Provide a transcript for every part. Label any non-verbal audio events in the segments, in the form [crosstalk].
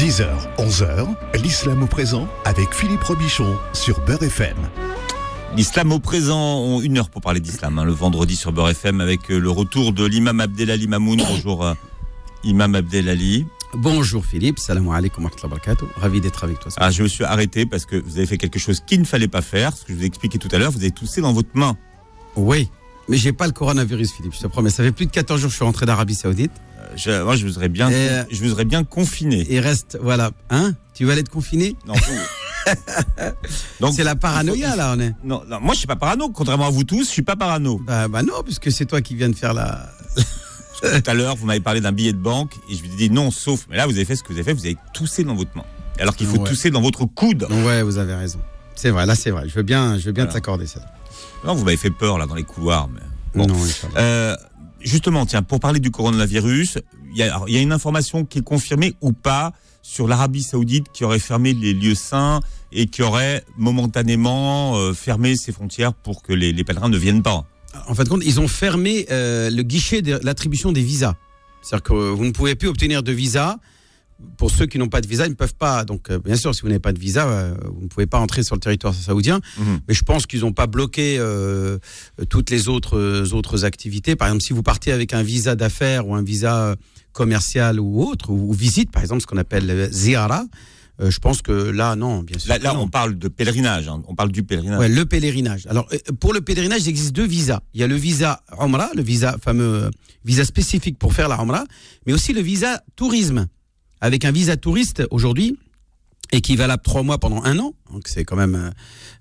10h, 11h, l'islam au présent avec Philippe Robichon sur Beurre FM. L'islam au présent, on une heure pour parler d'islam, hein, le vendredi sur Beurre FM avec euh, le retour de l'imam Abdelali Mamoun. [coughs] Bonjour euh, imam Abdelali. Bonjour Philippe, salam alaikum wa barakatuh. Ravi d'être avec toi. Ah, je me suis arrêté parce que vous avez fait quelque chose qu'il ne fallait pas faire, ce que je vous ai expliqué tout à l'heure, vous avez toussé dans votre main. Oui, mais j'ai pas le coronavirus Philippe, je te promets. Ça fait plus de 14 jours que je suis rentré d'Arabie Saoudite. Je- moi, je vous aurais bien, euh, je vous aurais bien confiné. Et reste, voilà. Hein? Tu vas aller te confiner? Non, [laughs] Donc, C'est la paranoïa là, on est. Non, non, moi je suis pas parano, contrairement à vous tous, je suis pas parano. Bah, bah non, puisque c'est toi qui viens de faire la. Tout à l'heure, vous m'avez parlé d'un billet de banque et je vous ai dit non, sauf. Mais là, vous avez fait ce que vous avez fait, vous avez toussé dans votre main. Alors qu'il faut Ouais. tousser dans votre coude. Ouais, vous avez raison. C'est vrai, là c'est vrai. Je veux bien, je veux bien Voilà. t'accorder ça. Non, vous m'avez fait peur là dans les couloirs. Mais... Bon. Non, Inch'Allah. Euh, justement, tiens, pour parler du coronavirus, il y a, une information qui est confirmée ou pas sur l'Arabie Saoudite qui aurait fermé les lieux saints et qui aurait momentanément euh, fermé ses frontières pour que les, les pèlerins ne viennent pas. En fin de compte, ils ont fermé euh, le guichet de l'attribution des visas. C'est-à-dire que vous ne pouvez plus obtenir de visa. Pour ceux qui n'ont pas de visa, ils ne peuvent pas. Donc, euh, bien sûr, si vous n'avez pas de visa, euh, vous ne pouvez pas entrer sur le territoire saoudien. Mhm. Mais je pense qu'ils n'ont pas bloqué euh, toutes les autres, autres activités. Par exemple, si vous partez avec un visa d'affaires ou un visa commercial ou autre, ou, ou visite, par exemple, ce qu'on appelle ziara, euh, je pense que là, non, bien sûr. Là, on parle de pèlerinage, hein, on parle du pèlerinage. Ouais, le pèlerinage. Alors, pour le pèlerinage, il existe deux visas. Il y a le visa Umrah, le visa fameux visa spécifique pour faire la Umrah, mais aussi le visa tourisme. Avec un visa touriste aujourd'hui, et qui est valable trois mois pendant un an. Donc c'est quand même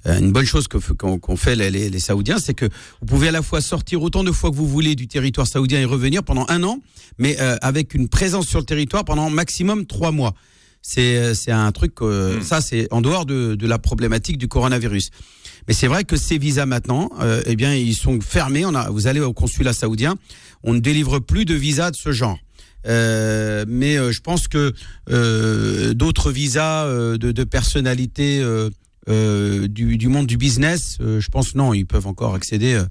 euh, une bonne chose que qu'ont fait les, les- les Saoudiens, c'est que vous pouvez à la fois sortir autant de fois que vous voulez du territoire saoudien et revenir pendant un an, mais euh, avec une présence sur le territoire pendant maximum trois mois. C'est euh, c'est un truc, euh, Mm. ça c'est en dehors de, de la problématique du coronavirus. Mais c'est vrai que ces visas maintenant, euh, eh bien ils sont fermés. On a, vous allez au consulat saoudien, on ne délivre plus de visas de ce genre. Euh, mais euh, je pense que euh, d'autres visas de, personnalités du, du monde du business, je pense non, ils peuvent encore accéder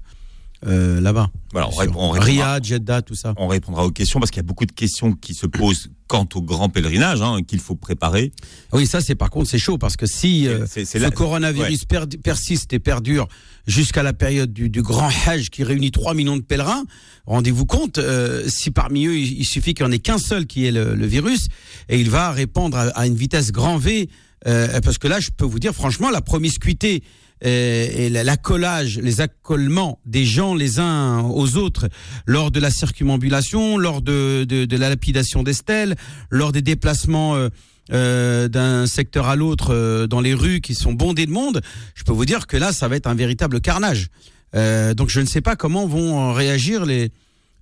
euh, là-bas. Voilà, on, répond- Riyad, Jeddah, tout ça. on répondra aux questions parce qu'il y a beaucoup de questions qui se posent quant au grand pèlerinage hein, qu'il faut préparer. Oui, ça c'est par contre c'est chaud parce que si euh, là- coronavirus per- persiste et perdure jusqu'à la période du, du grand Hajj qui réunit 3 millions de pèlerins, rendez-vous compte, euh, si parmi eux il, il suffit qu'il n'y en ait qu'un seul qui ait le, le virus et il va répandre à, à une vitesse grand V, euh, parce que là je peux vous dire franchement la promiscuité euh, et la- l'accolage, les accolements des gens les uns aux autres lors de la circumambulation, lors de, de, la lapidation des stèles, lors des déplacements euh, euh, d'un secteur à l'autre dans les rues qui sont bondées de monde, je peux vous dire que là, ça va être un véritable carnage. Donc je ne sais pas comment vont réagir les,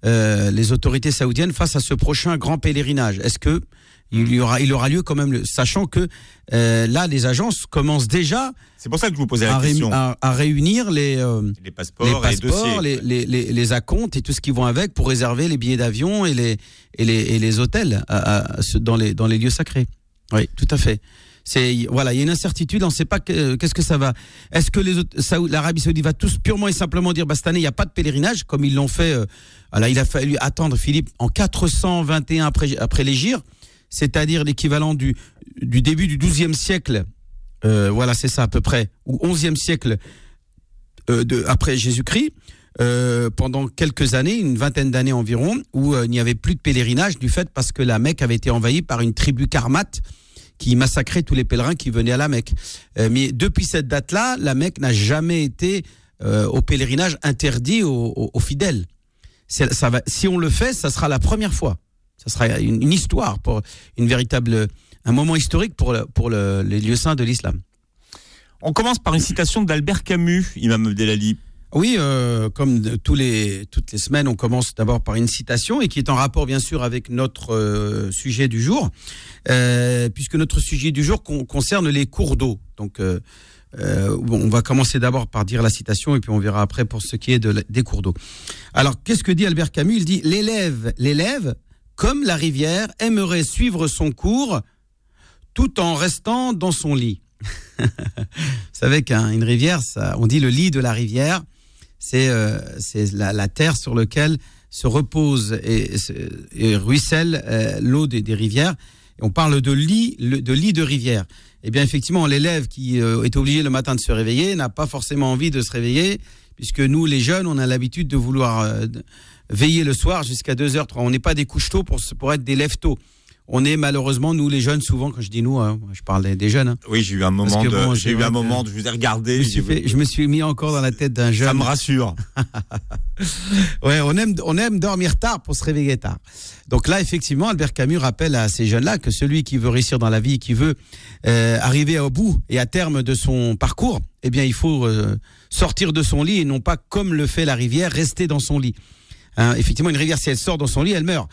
euh, les autorités saoudiennes face à ce prochain grand pèlerinage. Est-ce que il y aura, il aura lieu quand même, sachant que euh, là, les agences commencent déjà C'est pour ça que je vous posais la à, ré- question. à- à réunir les, euh, Les passeports, les passeports, les, les, les, acomptes et tout ce qui vont avec pour réserver les billets d'avion et les, et les, et les hôtels à- dans, les, dans les lieux sacrés. Oui, tout à fait. C'est voilà, il y a une incertitude, on ne sait pas que- qu'est-ce que ça va. Est-ce que l'Arabie Saoudite va tous purement et simplement dire bah cette année il n'y a pas de pèlerinage comme ils l'ont fait. euh, il a fallu attendre Philippe en 421 après après l'Égypte, c'est-à-dire l'équivalent du début du 12e siècle. euh, voilà, c'est ça à peu près, ou 11e siècle euh, après Jésus-Christ, pendant quelques années, une vingtaine d'années environ, où il n'y avait plus de pèlerinage du fait parce que la Mecque avait été envahie par une tribu karmate qui massacrait tous les pèlerins qui venaient à la Mecque. Euh, mais depuis cette date-là, la Mecque n'a jamais été euh, au pèlerinage interdit aux, fidèles. Si on le fait, ça sera la première fois. Ça sera une, histoire une véritable, un moment historique pour, le- pour le- les lieux saints de l'islam. On commence par une citation d'Albert Camus, Imam Abdelali. Oui, euh, comme toutes les semaines, on commence d'abord par une citation et qui est en rapport bien sûr avec notre euh, sujet du jour, euh, puisque notre sujet du jour con- concerne les cours d'eau. Donc, on va commencer d'abord par dire la citation et puis on verra après pour ce qui est des cours d'eau. Alors, qu'est-ce que dit Albert Camus? Il dit l'élève, l'élève, comme la rivière, aimerait suivre son cours tout en restant dans son lit. [laughs] Vous savez qu'une rivière, on dit le lit de la rivière, c'est euh, la, terre sur laquelle se repose et, se- et ruisselle euh, l'eau des, rivières. On parle de lit, de lit de rivière. Eh bien, effectivement, l'élève qui euh, est obligé le matin de se réveiller n'a pas forcément envie de se réveiller, puisque nous, les jeunes, on a l'habitude de vouloir veiller le soir jusqu'à 2 heures. 3. On n'est pas des couches tôt pour, pour être des lève tôt. On est malheureusement, nous, les jeunes, souvent, quand je dis nous, hein, je parle des, jeunes. hein. Oui, j'ai eu un moment que de, bon, j'ai eu un moment, de, je vous ai regardé, Je me, j'ai suis dit, fait- je me suis mis encore dans la tête d'un jeune. ça me rassure. [laughs] Ouais, on aime, on aime dormir tard pour se réveiller tard. Donc là, effectivement, Albert Camus rappelle à ces jeunes-là que celui qui veut réussir dans la vie, qui veut euh, arriver au bout et à terme de son parcours, eh bien, il faut euh, sortir de son lit et non pas comme le fait la rivière, rester dans son lit. Hein, effectivement, une rivière, si elle sort dans son lit, elle meurt.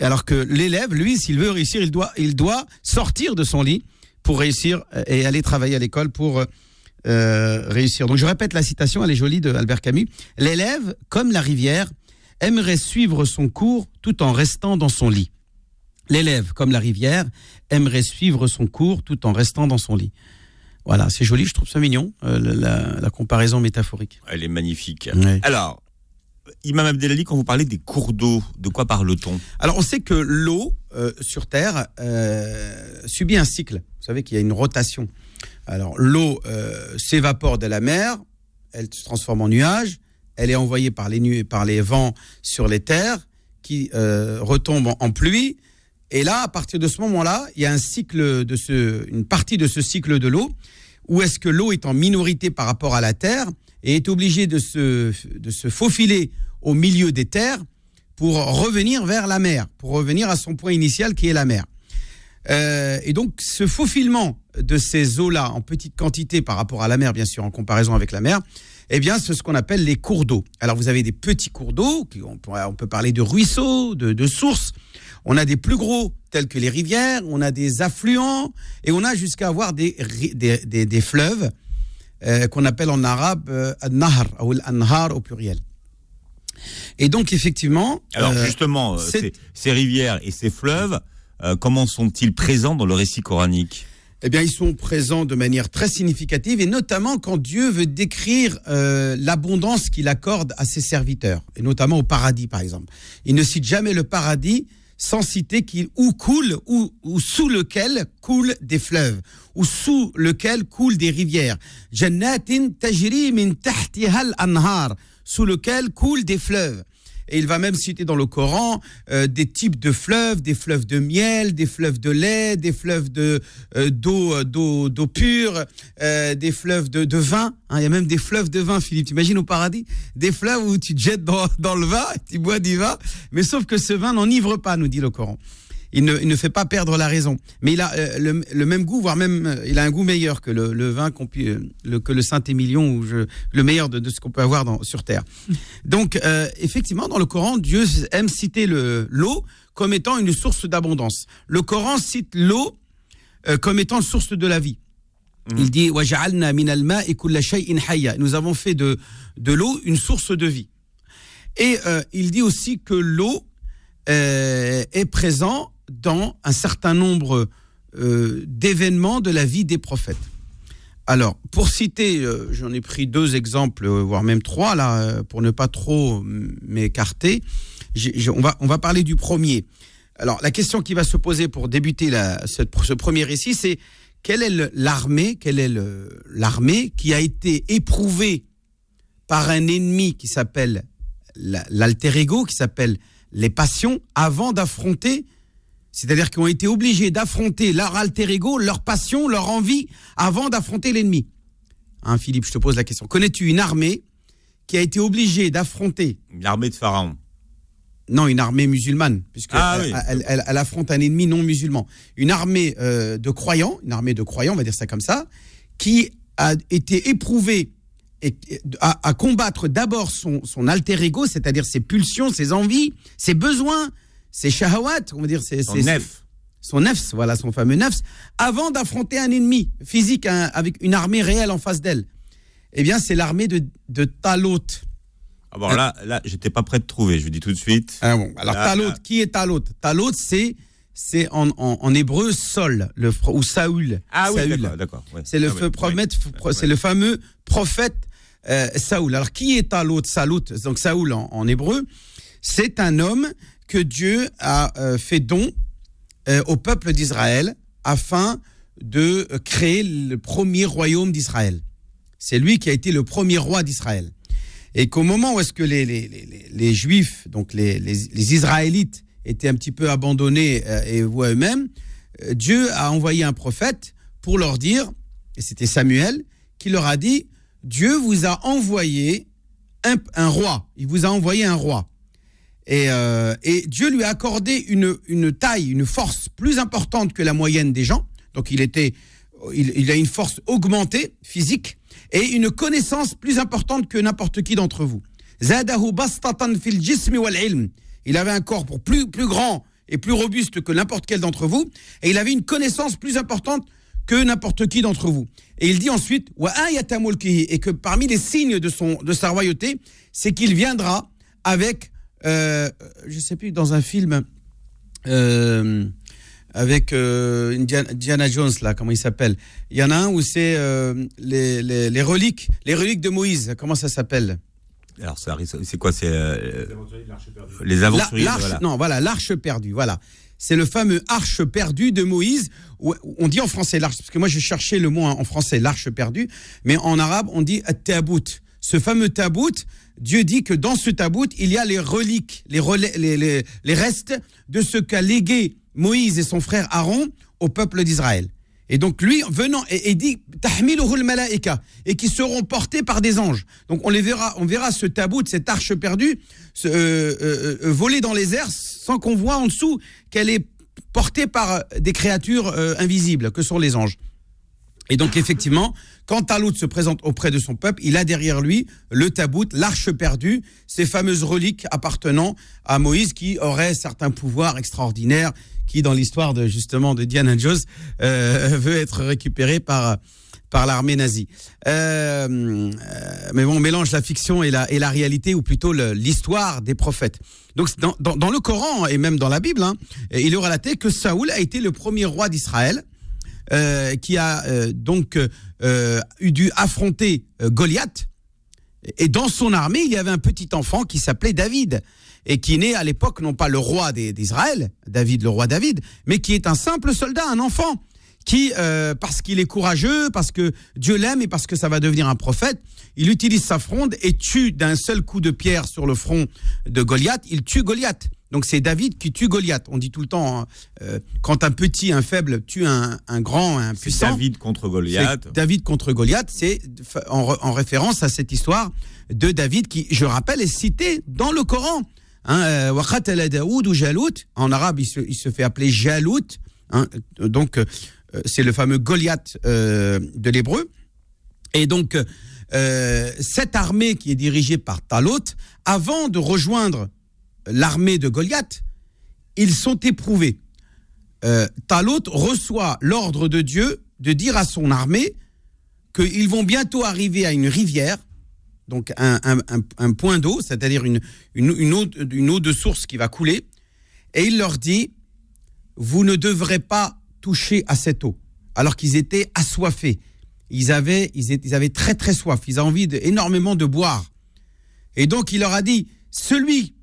Alors que l'élève, lui, s'il veut réussir, il doit, il doit sortir de son lit pour réussir euh, et aller travailler à l'école pour euh, euh, réussir. Donc je répète la citation, elle est jolie de Albert Camus. L'élève, comme la rivière, aimerait suivre son cours tout en restant dans son lit. L'élève, comme la rivière, aimerait suivre son cours tout en restant dans son lit. Voilà, c'est joli, je trouve ça mignon, euh, la, comparaison métaphorique. Elle est magnifique. Alors, Imam Abdelali, quand vous parlez des cours d'eau, de quoi parle-t-on? Alors, on sait que l'eau euh, sur Terre euh, subit un cycle. Vous savez qu'il y a une rotation. Alors, l'eau euh, s'évapore de la mer, elle se transforme en nuage, elle est envoyée par les, nu- par les vents sur les terres, qui retombent en, en pluie. Et là, à partir de ce moment-là, il y a un cycle de ce, une partie de ce cycle de l'eau, où est-ce que l'eau est en minorité par rapport à la terre et est obligée de se, de se faufiler au milieu des terres pour revenir vers la mer, pour revenir à son point initial qui est la mer. Euh, et donc, ce faufilement de ces eaux-là en petite quantité par rapport à la mer, bien sûr, en comparaison avec la mer, eh bien, c'est ce qu'on appelle les cours d'eau. Alors, vous avez des petits cours d'eau, on, on peut parler de ruisseaux, de, de sources. On a des plus gros, tels que les rivières, on a des affluents, et on a jusqu'à avoir des, des- des fleuves euh, qu'on appelle en arabe euh, al-nahr, ou al-anhar au pluriel. Et donc, effectivement... Alors euh, justement, ces, ces rivières et ces fleuves, comment sont-ils présents dans le récit coranique? Eh bien, ils sont présents de manière très significative, et notamment quand Dieu veut décrire euh, l'abondance qu'il accorde à ses serviteurs, et notamment au paradis, par exemple. Il ne cite jamais le paradis sans citer qu'il où coule ou, ou sous lequel coulent des fleuves ou sous lequel coulent des rivières. Jannatin tajri min tahtiha al-anhar, sous lequel coulent des fleuves. Et il va même citer dans le Coran euh, des types de fleuves, des fleuves de miel, des fleuves de lait, des fleuves de euh, d'eau euh, d'eau d'eau pure, euh, des fleuves de, de vin. hein. il y a même des fleuves de vin, Philippe. T'imagines au paradis? Des fleuves où tu te jettes dans, dans le vin, tu bois du vin, mais sauf que ce vin n'enivre pas, nous dit le Coran il ne, fait pas perdre la raison. Mais il a euh, le, même goût, voire même, euh, il a un goût meilleur que le, vin euh, que le Saint-Émilion le meilleur de, ce qu'on peut avoir sur terre. [laughs] Donc, effectivement, dans le Coran, Dieu aime citer l'eau comme étant une source d'abondance. Le Coran cite l'eau comme étant source de la vie. Mmh. Il dit Nous avons fait de, l'eau une source de vie. Et il dit aussi que l'eau est présente dans un certain nombre euh, d'événements de la vie des prophètes. Alors, pour citer, euh, j'en ai pris deux exemples, euh, voire même trois, là, pour ne pas trop m'écarter. On, va, on va parler du premier. Alors, la question qui va se poser pour débuter ce, premier récit, c'est quelle est l'armée, quelle est l'armée qui a été éprouvée par un ennemi qui s'appelle la- l'alter ego, qui s'appelle les passions, avant d'affronter, c'est-à-dire qu'ils ont été obligés d'affronter leur alter ego, leur passion, leur envie, avant d'affronter l'ennemi. Hein, Philippe, je te pose la question. Connais-tu une armée qui a été obligée d'affronter, L'armée de Pharaon. non, une armée musulmane, puisque Ah elle, oui. elle- elle- elle affronte un ennemi non musulman, une armée euh, de croyants, une armée de croyants, on va dire ça comme ça, qui a été éprouvée et à, à combattre d'abord son, son alter ego, c'est-à-dire ses pulsions, ses envies, ses besoins, ses shahawat, on va dire ses, Son ses- nef. son nefs, voilà son fameux nefs, avant d'affronter un ennemi physique un- avec une armée réelle en face d'elle. Eh bien, c'est l'armée de, de Talot. Ah bon, là, là j'étais pas prêt de trouver, je vous dis tout de suite. Ah bon, alors Talot, qui est Talot? Talot, c'est c'est en, en, en hébreu Sol, le, ou Saül. Ah oui, Saül. d'accord, ouais. C'est le, Ah feu ouais, prophète, ouais. pro- c'est le fameux prophète euh, Saoul. Alors qui est Talot? Salut, donc Saoul en, en hébreu, c'est un homme que Dieu a euh, fait don euh, au peuple d'Israël afin de euh, créer le premier royaume d'Israël. C'est lui qui a été le premier roi d'Israël. Et qu'au moment où est-ce que les, Juifs, donc les, Israélites, étaient un petit peu abandonnés et voient eux-mêmes, Dieu a envoyé un prophète pour leur dire, et c'était Samuel, qui leur a dit, Dieu vous a envoyé un roi, il vous a envoyé un roi. Et, euh, et Dieu lui a accordé une, une taille, une force plus importante que la moyenne des gens. Donc il était, il, il a une force augmentée physique et une connaissance plus importante que n'importe qui d'entre vous. Il avait un corps pour plus, plus grand et plus robuste que n'importe quel d'entre vous, et il avait une connaissance plus importante que n'importe qui d'entre vous. Et il dit ensuite, et que parmi les signes de, son, de sa royauté, c'est qu'il viendra avec, euh, je sais plus, dans un film, euh, avec euh, Indiana, Indiana Jones, là, comment il s'appelle Il y en a un où c'est euh, les, les, les reliques, les reliques de Moïse, comment ça s'appelle? Alors, c'est quoi C'est euh, les aventuriers. l'arche- voilà. Non, voilà, l'arche perdue, voilà. C'est le fameux arche perdue de Moïse. où- On dit en français l'arche, parce que moi je cherchais le mot en en français, l'arche perdue, mais en arabe on dit tabout. Ce fameux tabout, Dieu dit que dans ce tabout, il y a les reliques, les, restes de ce qu'a légué Moïse et son frère Aaron au peuple d'Israël. Et donc lui venant et, dit tahmiluhu al-malaika et qui seront portés par des anges. Donc on les verra, on verra ce tabout, cette arche perdue, euh, euh, euh, voler dans les airs sans qu'on voit en dessous qu'elle est portée par des créatures invisibles que sont les anges. Et donc effectivement, quand Talout se présente auprès de son peuple, il a derrière lui le tabout, l'arche perdue, ces fameuses reliques appartenant à Moïse qui aurait certains pouvoirs extraordinaires, qui dans l'histoire de justement de Diana Jones euh, [laughs] veut être récupéré par par l'armée nazie. Euh, euh, mais bon, on mélange la fiction et la, et la réalité, ou plutôt l'histoire des prophètes. Donc dans, dans, dans le Coran et même dans la Bible, hein, il est relaté que Saoul a été le premier roi d'Israël euh, qui a euh, donc euh, eu dû affronter euh, Goliath. Et dans son armée, il y avait un petit enfant qui s'appelait David et qui naît à l'époque non pas le roi d'Israël, David le roi David, mais qui est un simple soldat, un enfant qui, euh, parce qu'il est courageux, parce que Dieu l'aime et parce que ça va devenir un prophète, il utilise sa fronde et tue d'un seul coup de pierre sur le front de Goliath, il tue Goliath. Donc c'est David qui tue Goliath. On dit tout le temps, hein, euh, quand un petit, un faible tue un, un grand, un puissant. David contre Goliath. David contre Goliath, c'est en, re- en référence à cette histoire de David qui, je rappelle, est cité dans le Coran. Hein, euh, Daoud ou Jalout. En arabe, il se, il se fait appeler Jalout. hein, donc, euh, c'est le fameux Goliath euh, de l'hébreu. Et donc, cette armée qui est dirigée par Talot, avant de rejoindre l'armée de Goliath, ils sont éprouvés. Euh, Talot reçoit l'ordre de Dieu de dire à son armée qu'ils vont bientôt arriver à une rivière, donc un, un- point d'eau, c'est-à-dire une, eau, de source qui va couler, et il leur dit, vous ne devrez pas toucher à cette eau, alors qu'ils étaient assoiffés. Ils avaient, très très soif, ils avaient envie énormément de boire. Et donc il leur a dit, celui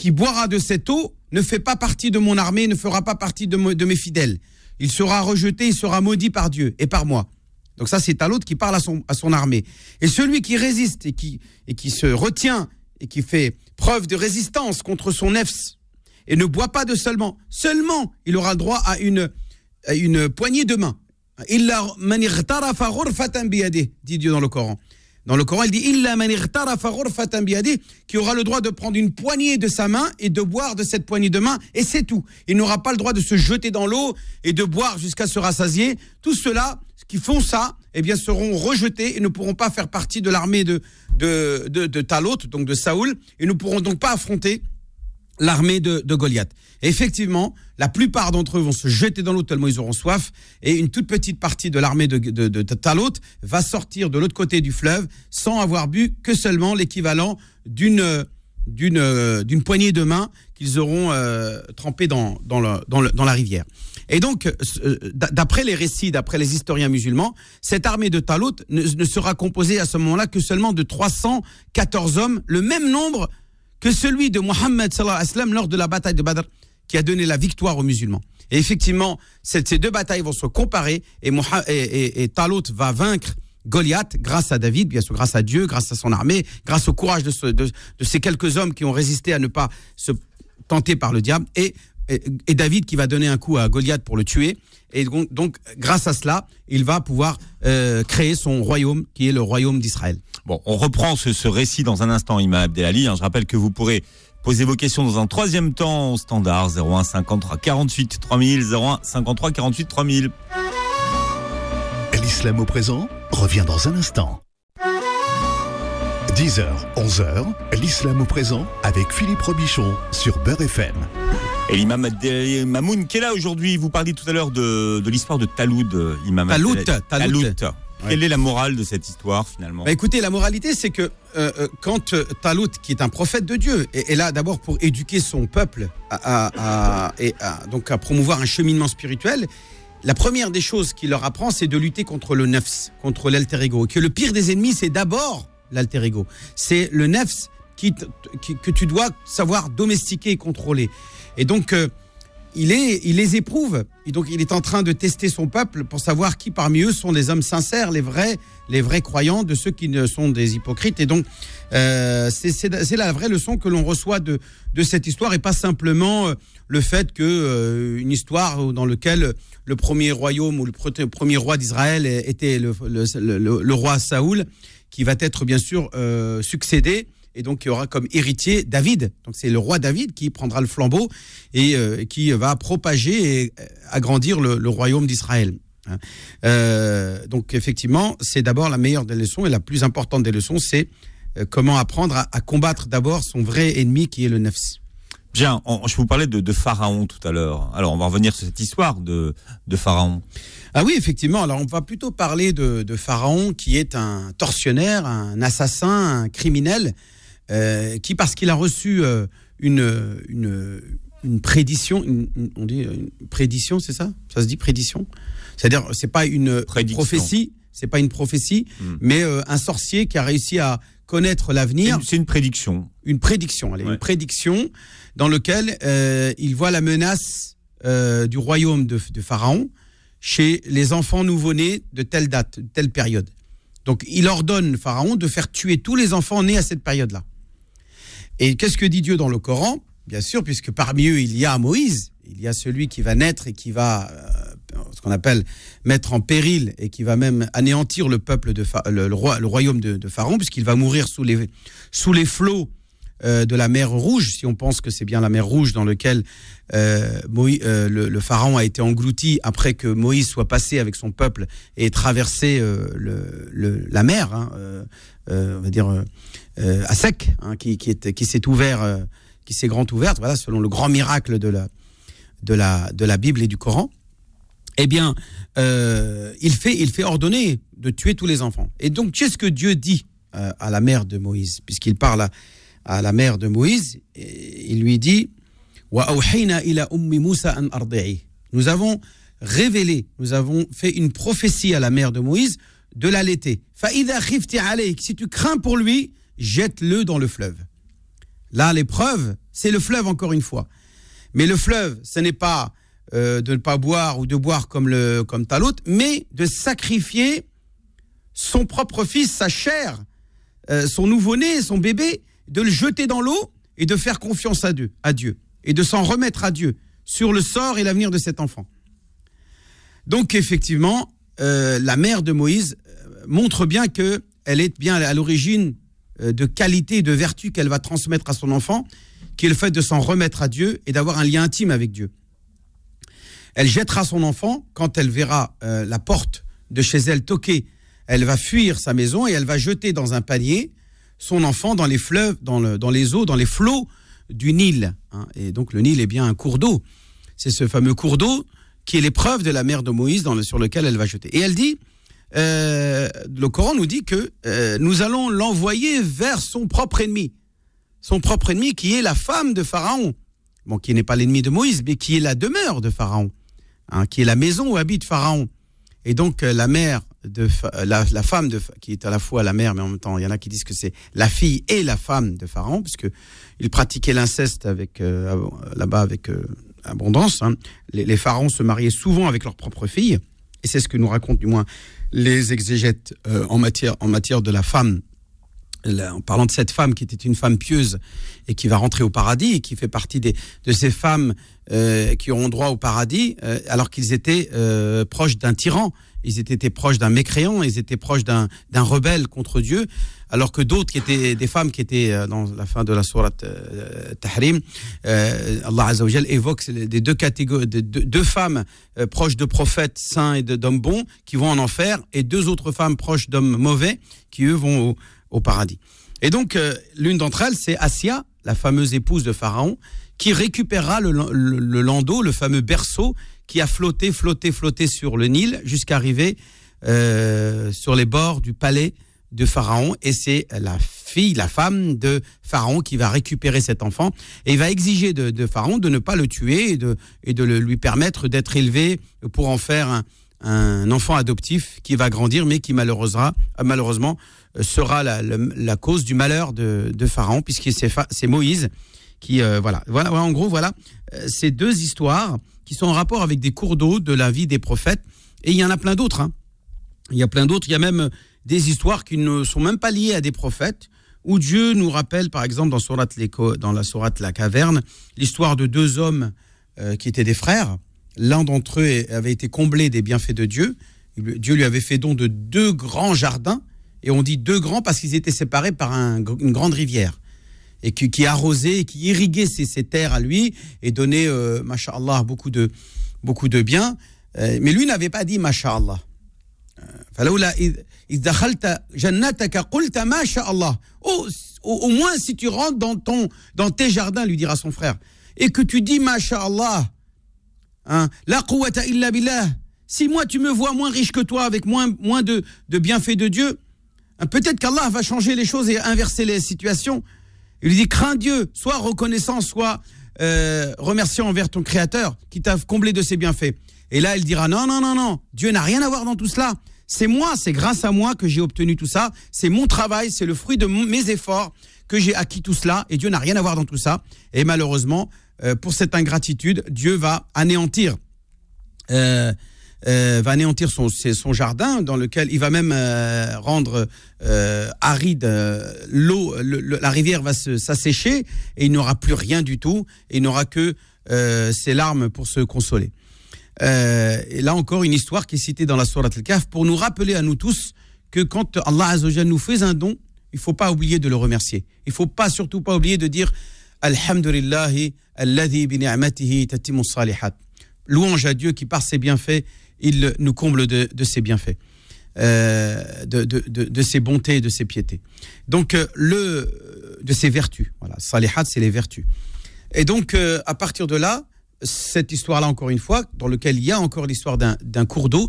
qui boira de cette eau ne fait pas partie de mon armée, ne fera pas partie de, mes fidèles. Il sera rejeté, il sera maudit par Dieu et par moi. Donc ça, c'est à l'autre qui parle à son, armée. Et celui qui résiste et qui, et qui se retient et qui fait preuve de résistance contre son nefs et ne boit pas de seulement, seulement il aura le droit à une, une poignée de main. Biyadihi, dit Dieu dans le Coran. Dans le Coran, il dit Illa man qui aura le droit de prendre une poignée de sa main et de boire de cette poignée de main, et c'est tout. Il n'aura pas le droit de se jeter dans l'eau et de boire jusqu'à se rassasier. Tous ceux-là qui font ça, eh bien, seront rejetés et ne pourront pas faire partie de l'armée de, de, de, Talot, donc de Saoul, et ne pourront donc pas affronter l'armée de, de Goliath. Effectivement, la plupart d'entre eux vont se jeter dans l'eau tellement ils auront soif, et une toute petite partie de l'armée de, de, Talot va sortir de l'autre côté du fleuve sans avoir bu que seulement l'équivalent d'une d'une d'une poignée de main qu'ils auront euh, trempé dans dans, dans, la rivière. Et donc, euh, d'après les récits, d'après les historiens musulmans, cette armée de Talot ne, ne sera composée à ce moment-là que seulement de 314 hommes, le même nombre que celui de Mohammed lors de la bataille de Badr, qui a donné la victoire aux musulmans. Et effectivement, ces deux batailles vont se comparer et, et, Talot va vaincre Goliath grâce à David, bien sûr, grâce à Dieu, grâce à son armée, grâce au courage de, ces quelques hommes qui ont résisté à ne pas se tenter par le diable et, et, David qui va donner un coup à Goliath pour le tuer. Et donc, grâce à cela, il va pouvoir euh, créer son royaume, qui est le royaume d'Israël. Bon, on reprend ce, récit dans un instant, Imam Abdelali. Hein. Je rappelle que vous pourrez poser vos questions dans un troisième temps au standard 01 53 48 3000, 01 53 48 3000. L'islam au présent revient dans un instant. 10h, 11h, l'islam au présent avec Philippe Robichon sur Beurre FM. Et l'imam Mamoun qui est là aujourd'hui, vous parliez tout à l'heure de, l'histoire de Taloud, imam Talout, Talout. Quelle est la morale de cette histoire finalement? Bah Écoutez, la moralité c'est que euh, euh, quand euh, Talout, qui est un prophète de Dieu, est, là d'abord pour éduquer son peuple à, et donc à promouvoir un cheminement spirituel, la première des choses qu'il leur apprend c'est de lutter contre le nefs, contre l'alter ego. Que le pire des ennemis c'est d'abord l'alter ego. C'est le nefs que tu dois savoir domestiquer et contrôler. Et donc, il, les éprouve. Et donc, il est en train de tester son peuple pour savoir qui parmi eux sont des hommes sincères, les vrais, les vrais croyants, de ceux qui ne sont des hypocrites. Et donc, euh, c'est la vraie leçon que l'on reçoit de, cette histoire et pas simplement euh, le fait que une histoire dans laquelle le premier royaume ou le premier roi d'Israël était le, le, roi Saoul, qui va être bien sûr succédé et donc il y aura comme héritier David. Donc c'est le roi David qui prendra le flambeau et euh, qui va propager et euh, agrandir le, royaume d'Israël. Hein. Euh, donc effectivement, c'est d'abord la meilleure des leçons et la plus importante des leçons, c'est comment apprendre à, combattre d'abord son vrai ennemi qui est le nefs. Bien, je vous parlais de, Pharaon tout à l'heure. Alors on va revenir sur cette histoire de, de Pharaon. Ah oui, effectivement. Alors on va plutôt parler de, de Pharaon qui est un tortionnaire, un assassin, un criminel euh, qui, parce qu'il a reçu euh, une, une, une prédiction, on dit une prédiction, c'est ça? Ça se dit prédiction C'est-à-dire, c'est pas une prophétie, c'est pas une prophétie, hmm. mais euh, un sorcier qui a réussi à connaître l'avenir. C'est une, prédiction. Une prédiction, allez, une prédiction dans lequel il voit la menace du royaume de, de Pharaon chez les enfants nouveau-nés de telle date, de telle période. Donc il ordonne Pharaon de faire tuer tous les enfants nés à cette période-là. Et qu'est-ce que dit Dieu dans le Coran? Bien sûr, puisque parmi eux, il y a Moïse, il y a celui qui va naître et qui va, euh, ce qu'on appelle, mettre en péril et qui va même anéantir le peuple de le, roi, le royaume de, Pharaon, puisqu'il va mourir sous les, sous les flots euh, de la mer Rouge, si on pense que c'est bien la mer Rouge dans laquelle euh, le, Pharaon a été englouti après que Moïse soit passé avec son peuple et traversé le, la mer, hein, on va dire euh, à sec, hein, qui, qui, s'est ouvert, euh, qui s'est grand ouverte, voilà, selon le grand miracle de la, de la, de la Bible et du Coran. Eh bien, euh, il fait, il fait ordonner de tuer tous les enfants. Et donc, qu'est-ce que Dieu dit à la mère de Moïse, puisqu'il parle à, la mère de Moïse, il lui dit Nous avons révélé, nous avons fait une prophétie à la mère de Moïse de l'allaiter. Si tu crains pour lui, jette-le dans le fleuve. Là, l'épreuve, c'est le fleuve encore une fois. Mais le fleuve, ce n'est pas euh, de ne pas boire ou de boire comme, le, comme Talot, mais de sacrifier son propre fils, sa chair, euh, son nouveau-né, son bébé, de le jeter dans l'eau et de faire confiance à Dieu, à Dieu et de s'en remettre à Dieu sur le sort et l'avenir de cet enfant. Donc effectivement, euh, la mère de Moïse montre bien que elle est bien à l'origine de qualité et de vertu qu'elle va transmettre à son enfant, qui est le fait de s'en remettre à Dieu et d'avoir un lien intime avec Dieu. Elle jettera son enfant quand elle verra euh, la porte de chez elle toquer. Elle va fuir sa maison et elle va jeter dans un panier son enfant dans les fleuves, dans, le, dans les eaux, dans les flots du Nil. Hein. Et donc le Nil est bien un cours d'eau. C'est ce fameux cours d'eau qui est l'épreuve de la mère de Moïse sur lequel elle va jeter. Et elle dit, euh, le Coran nous dit que euh, nous allons l'envoyer vers son propre ennemi. Son propre ennemi qui est la femme de Pharaon. Bon, qui n'est pas l'ennemi de Moïse, mais qui est la demeure de Pharaon. Hein, qui est la maison où habite Pharaon. Et donc, euh, la mère de la, femme de qui est à la fois la mère mais en même temps il y en a qui disent que c'est la fille et la femme de Pharaon puisque il pratiquait l'inceste avec là-bas avec abondance. hein. Les, les pharaons se mariaient souvent avec leurs propres filles, et c'est ce que nous racontent du moins les exégètes euh, en, matière, en matière de la femme. Là, en parlant de cette femme qui était une femme pieuse et qui va rentrer au paradis et qui fait partie des, de ces femmes euh, qui auront droit au paradis euh, alors qu'ils étaient euh, proches d'un tyran, ils étaient, proches d'un mécréant, ils étaient proches d'un rebelle contre Dieu, alors que d'autres qui étaient des femmes qui étaient euh, dans la fin de la sourate euh, Tahrim, euh, Allah Azzawajal évoque des deux catégories, de- de- deux femmes proches de prophètes saints et d'hommes bons qui vont en enfer, et deux autres femmes proches d'hommes mauvais qui eux vont au, paradis. Et donc l'une d'entre elles, c'est Assia, la fameuse épouse de Pharaon, qui récupérera le, le- landau, le fameux berceau qui a flotté, flotté, flotté sur le Nil jusqu'à arriver sur les bords du palais de Pharaon. Et c'est la fille, la femme de Pharaon qui va récupérer cet enfant et va exiger de, Pharaon de ne pas le tuer et de, et de le- lui permettre d'être élevé pour en faire un, un enfant adoptif qui va grandir mais qui malheureusement, malheureusement euh, sera la, la cause du malheur de, Pharaon puisque c'est Moïse qui euh, voilà. voilà en gros voilà euh, ces deux histoires qui sont en rapport avec des cours d'eau de la vie des prophètes et il y en a plein d'autres hein. il y a plein d'autres il y a même euh, des histoires qui ne sont même pas liées à des prophètes où Dieu nous rappelle par exemple dans la sourate la caverne l'histoire de deux hommes euh, qui étaient des frères l'un d'entre eux avait été comblé des bienfaits de Dieu Dieu lui avait fait don de deux grands jardins et on dit deux grands parce qu'ils étaient séparés par un- une grande rivière et qui, qui arrosait, qui irriguait ces, ces terres à lui et donnait, euh, beaucoup de, beaucoup de biens. Euh, mais lui n'avait pas dit masha'Allah. Euh, فلولا إذ إذ دخلت جنتك قلت ما شاء الله. Oh, au, au moins si tu rentres dans, ton, dans tes jardins, lui dira son frère, et que tu dis masha'Allah, hein, la quwwata illa billah. Si moi tu me vois moins riche que toi, avec moins, moins de, de bienfaits de Dieu, hein, peut-être qu'Allah va changer les choses et inverser les situations. Il lui dit crains Dieu, sois reconnaissant, sois euh, remerciant envers ton Créateur qui t'a comblé de ses bienfaits. Et là, il dira non, non, non, non, Dieu n'a rien à voir dans tout cela. C'est moi, c'est grâce à moi que j'ai obtenu tout ça. C'est mon travail, c'est le fruit de mes efforts que j'ai acquis tout cela. Et Dieu n'a rien à voir dans tout ça. Et malheureusement, euh, pour cette ingratitude, Dieu va anéantir euh, euh, va anéantir son, jardin dans lequel il va même euh, rendre euh, aride euh, l'eau, le- le- la rivière va s'assécher et il n'aura plus rien du tout et il n'aura que ses larmes pour se consoler. Euh, et là encore une histoire qui est citée dans la Sourate Al-Kahf pour nous rappeler à nous tous que quand Allah Azzawajal nous fait un don, il faut pas oublier de le remercier. Il faut pas surtout pas oublier de dire Alhamdulillahi alladhi bi ni'matihi salihat. Louange à Dieu qui par ses bienfaits, il nous comble de, ses bienfaits, euh, de, de, de, ses bontés et de ses piétés. Donc euh, le de ses vertus. Salihat c'est les vertus. Et donc à partir de là, cette histoire-là encore une fois, dans lequel il y a encore l'histoire d'un cours d'eau,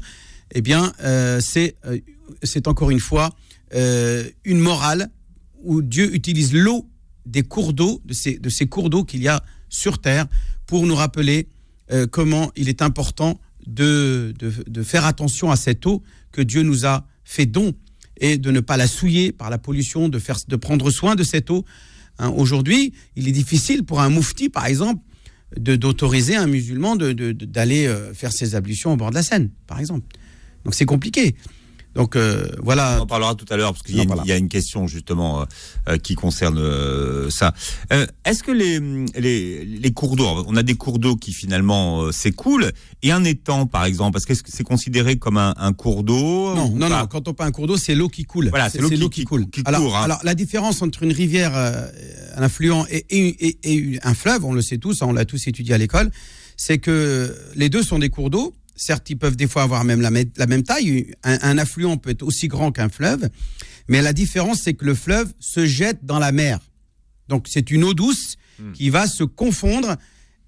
eh bien euh, c'est euh, c'est encore une fois euh, une morale où Dieu utilise l'eau des cours d'eau, de ces, cours d'eau qu'il y a sur Terre, pour nous rappeler comment il est important de, faire attention à cette eau que Dieu nous a fait don et de ne pas la souiller par la pollution, de, prendre soin de cette eau. Hein, Aujourd'hui, il est difficile pour un moufti, par exemple, d'autoriser un musulman de- de- d'aller euh, faire ses ablutions au bord de la Seine, par exemple. Donc c'est compliqué. Donc euh, voilà. On en parlera tout à l'heure parce qu'il y, a Non, une- voilà. il y a une question justement euh, euh, qui concerne euh, ça. Est-ce que les, les, les cours d'eau, on a des cours d'eau qui finalement s'écoulent et un étang par exemple, parce que c'est considéré comme un, un cours d'eau Non, non, non. Quand on parle un cours d'eau, c'est l'eau qui coule. Voilà, c'est l'eau qui- qui- coule. qui alors, court, hein. alors, la différence entre une rivière, un affluent et, et- et- et un fleuve, on le sait tous, hein, on l'a tous étudié à l'école, c'est que les deux sont des cours d'eau. Certes, ils peuvent des fois avoir même la, mê- la même taille. Un, un affluent peut être aussi grand qu'un fleuve, mais la différence, c'est que le fleuve se jette dans la mer. Donc, c'est une eau douce Hmm. qui va se confondre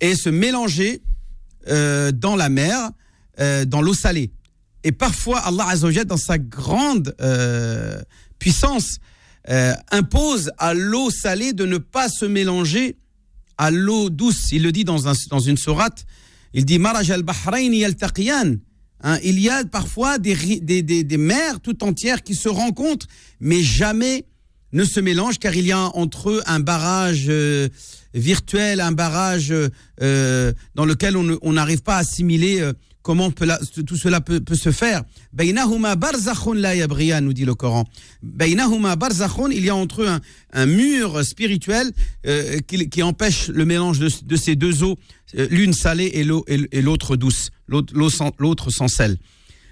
et se mélanger euh, dans la mer, euh, dans l'eau salée. Et parfois, Allah Azzawajal, dans sa grande euh, puissance, impose à l'eau salée de ne pas se mélanger à l'eau douce. Il le dit dans, un, dans une sourate. Il dit Maraj al-Bahrain yaltaqiyan. Hein, il y a parfois des, des, des, mers tout entières qui se rencontrent, mais jamais ne se mélangent car il y a entre eux un barrage euh, virtuel, un barrage euh, dans lequel on n'arrive pas à assimiler euh, comment peut la- tout cela peut, peut se faire. Nous dit le Coran. Il y a entre eux un, un mur spirituel euh, qui, qui empêche le mélange de, de ces deux eaux, euh, l'une salée et l'autre douce, l'autre sans- sans sel.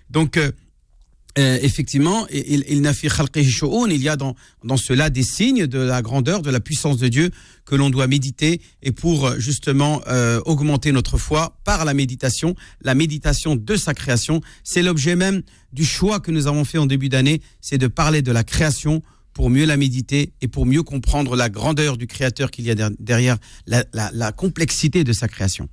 Donc, euh, euh, effectivement, il, il y a dans, dans cela des signes de la grandeur, de la puissance de Dieu que l'on doit méditer et pour euh, justement euh, augmenter notre foi par la méditation, la méditation de sa création. C'est l'objet même du choix que nous avons fait en début d'année, c'est de parler de la création pour mieux la méditer et pour mieux comprendre la grandeur du Créateur qu'il y a der- derrière la, la- la complexité de sa création.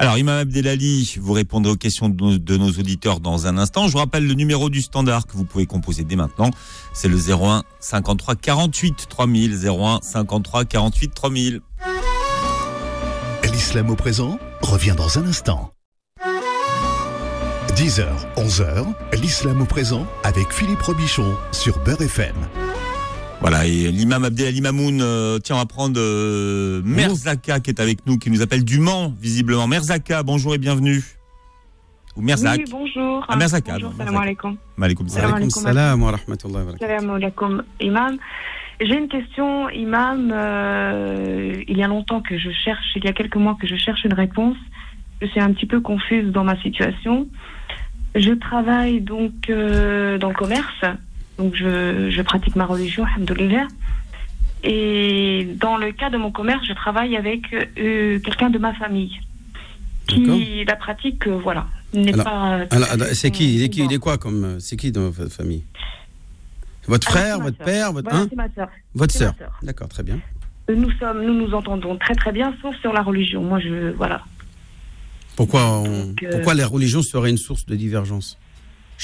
Alors, Imam Abdelali, vous répondrez aux questions de nos, auditeurs dans un instant. Je vous rappelle le numéro du standard que vous pouvez composer dès maintenant. C'est le 01 53 48 3000. 01 53 48 3000. L'islam au présent revient dans un instant. 10h, 11h, l'islam au présent avec Philippe Robichon sur Beurre FM. Voilà, et l'imam Abdelali Mamoun, euh, tiens, on va prendre euh, Merzaka qui est avec nous, qui nous appelle du Mans, visiblement. Merzaka, bonjour et bienvenue. Ou Merzak. Oui, bonjour. Ah, Merzaka, Bonjour, bon, salam alaikum. Alaikum. salam wa rahmatullahi wa barakatuh. Salam alaikum, imam. J'ai une question, imam. euh, il y a longtemps que je cherche, il y a quelques mois que je cherche une réponse. Je suis un petit peu confuse dans ma situation. Je travaille donc euh, dans le commerce, donc je, je pratique ma religion, alhamdoulilah. Et dans le cas de mon commerce, je travaille avec euh, quelqu'un de ma famille qui la pratique, euh, voilà, n'est pas. euh, c'est qui? Il est, qui? Il est quoi comme c'est qui dans votre famille? Votre Alors, frère, votre père, votre Voilà, hein? c'est ma sœur. Votre sœur. D'accord, très bien. Nous sommes, nous nous entendons très très bien, sauf sur la religion. Moi, je voilà. Pourquoi on- Donc, euh, pourquoi les religions seraient une source de divergence?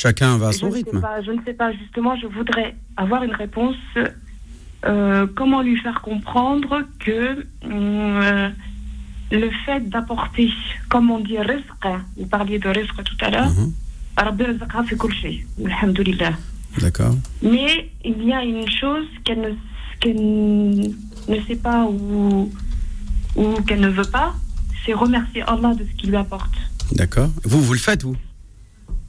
Chacun va à je, son sais rythme. pas, je ne sais pas justement. Je voudrais avoir une réponse. euh, comment lui faire comprendre que euh, le fait d'apporter, comme on dit, risque, vous parliez de risque tout à l'heure, Mhm. Alhamdulillah. D'accord. Mais il y a une chose qu'elle ne, qu'elle ne sait pas ou, ou qu'elle ne veut pas, c'est remercier Allah de ce qu'il lui apporte. D'accord. Vous, vous le faites, vous?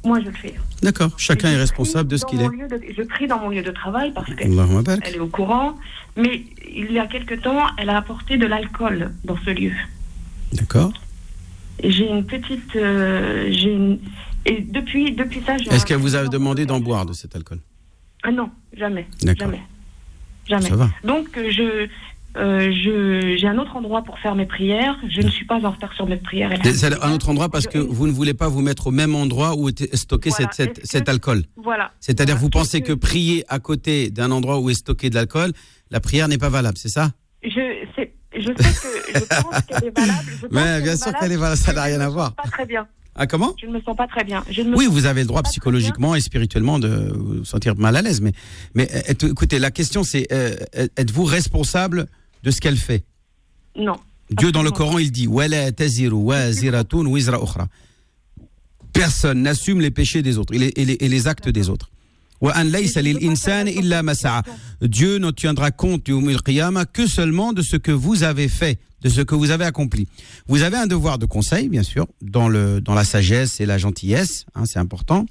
Moi, je le fais. D'accord. Chacun est responsable de ce qu'il est. de- je prie dans mon lieu de travail parce qu'elle est au courant. Mais il y a quelque temps, elle a apporté de l'alcool dans ce lieu. D'accord. J'ai une petite. euh, j'ai une- Et depuis, depuis ça, Est-ce qu'elle vous a demandé d'en boire de cet alcool? Ah non, jamais. D'accord. Jamais. Jamais. Ça va. Donc, euh, je. Euh, j'ai un autre endroit pour faire mes prières. Je ne suis pas en retard sur mes prières. C'est un autre endroit parce que vous ne voulez pas vous mettre au même endroit où est stocké Voilà. cette- cette- cet alcool. Voilà. C'est-à-dire Voilà. vous pensez que prier à côté d'un endroit où est stocké de l'alcool, la prière n'est pas valable, c'est ça? Je, sais- je sais que je pense qu'elle est valable. Je [laughs] pense Mais bien est sûr qu'elle est valable, ça n'a rien à voir. Pas très bien. Ah comment Je ne me sens pas très bien. Je ne me Oui, vous avez le droit psychologiquement et spirituellement de vous sentir mal à l'aise. Mais, mais euh, écoutez, la question c'est euh, êtes-vous responsable de ce qu'elle fait? Non. Dieu dans le. Coran il dit. Personne n'assume les péchés des autres et les, et les- et les actes des autres. Dieu ne tiendra compte al-qiyamah que seulement de ce que vous avez fait, de ce que vous avez accompli. Vous avez un devoir de conseil, bien sûr, dans, le, dans la sagesse et la gentillesse, hein, c'est important,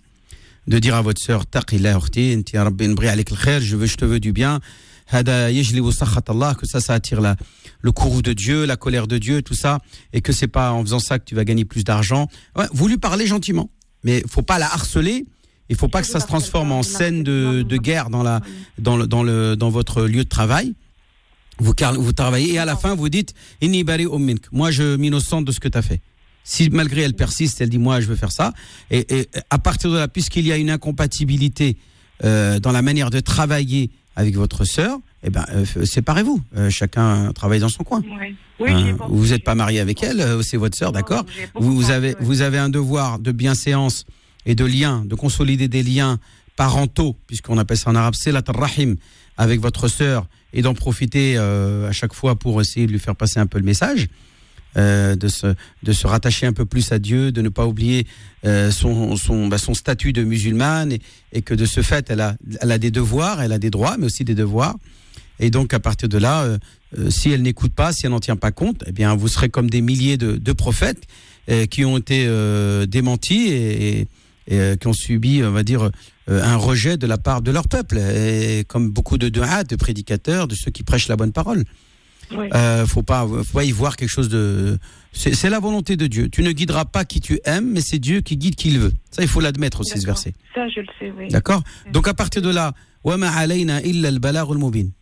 de dire à votre sœur, je veux, je te veux du bien, que ça, ça attire la, le courroux de Dieu, la colère de Dieu, tout ça, et que c'est pas en faisant ça que tu vas gagner plus d'argent. Vous lui parlez gentiment, mais faut pas la harceler. Il faut pas que ça se transforme en scène de, de guerre dans la dans le dans le dans votre lieu de travail. Vous vous travaillez et à la fin vous dites inni bari mink. Moi je m'innocente de ce que tu as fait. Si malgré elle persiste, elle dit moi je veux faire ça et, et à partir de là puisqu'il y a une incompatibilité euh, dans la manière de travailler avec votre sœur, eh ben euh, séparez-vous. Euh, chacun travaille dans son coin. Oui, oui Hein, vous n'êtes pas marié avec elle, euh, c'est votre sœur, d'accord vous, vous avez, vous avez un devoir de bienséance et de lien, de consolider des liens parentaux, puisqu'on appelle ça en arabe Selat Rahim, avec votre sœur, et d'en profiter euh, à chaque fois pour essayer de lui faire passer un peu le message, euh, de, se, de se rattacher un peu plus à Dieu, de ne pas oublier euh, son, son, bah, son statut de musulmane, et, et que de ce fait, elle a, elle a des devoirs, elle a des droits, mais aussi des devoirs. Et donc, à partir de là, euh, euh, si elle n'écoute pas, si elle n'en tient pas compte, eh bien, vous serez comme des milliers de, de prophètes euh, qui ont été démentis et, euh, qui ont subi, on va dire, euh, un rejet de la part de leur peuple, et comme beaucoup de du'a, de prédicateurs, de ceux qui prêchent la bonne parole. Il oui. Euh, faut pas, faut pas y voir quelque chose de. C'est la volonté de Dieu. Tu ne guideras pas qui tu aimes, mais c'est Dieu qui guide qui il veut. Ça, il faut l'admettre aussi ce verset. Ça, je le sais. Oui. D'accord. Donc à partir de là,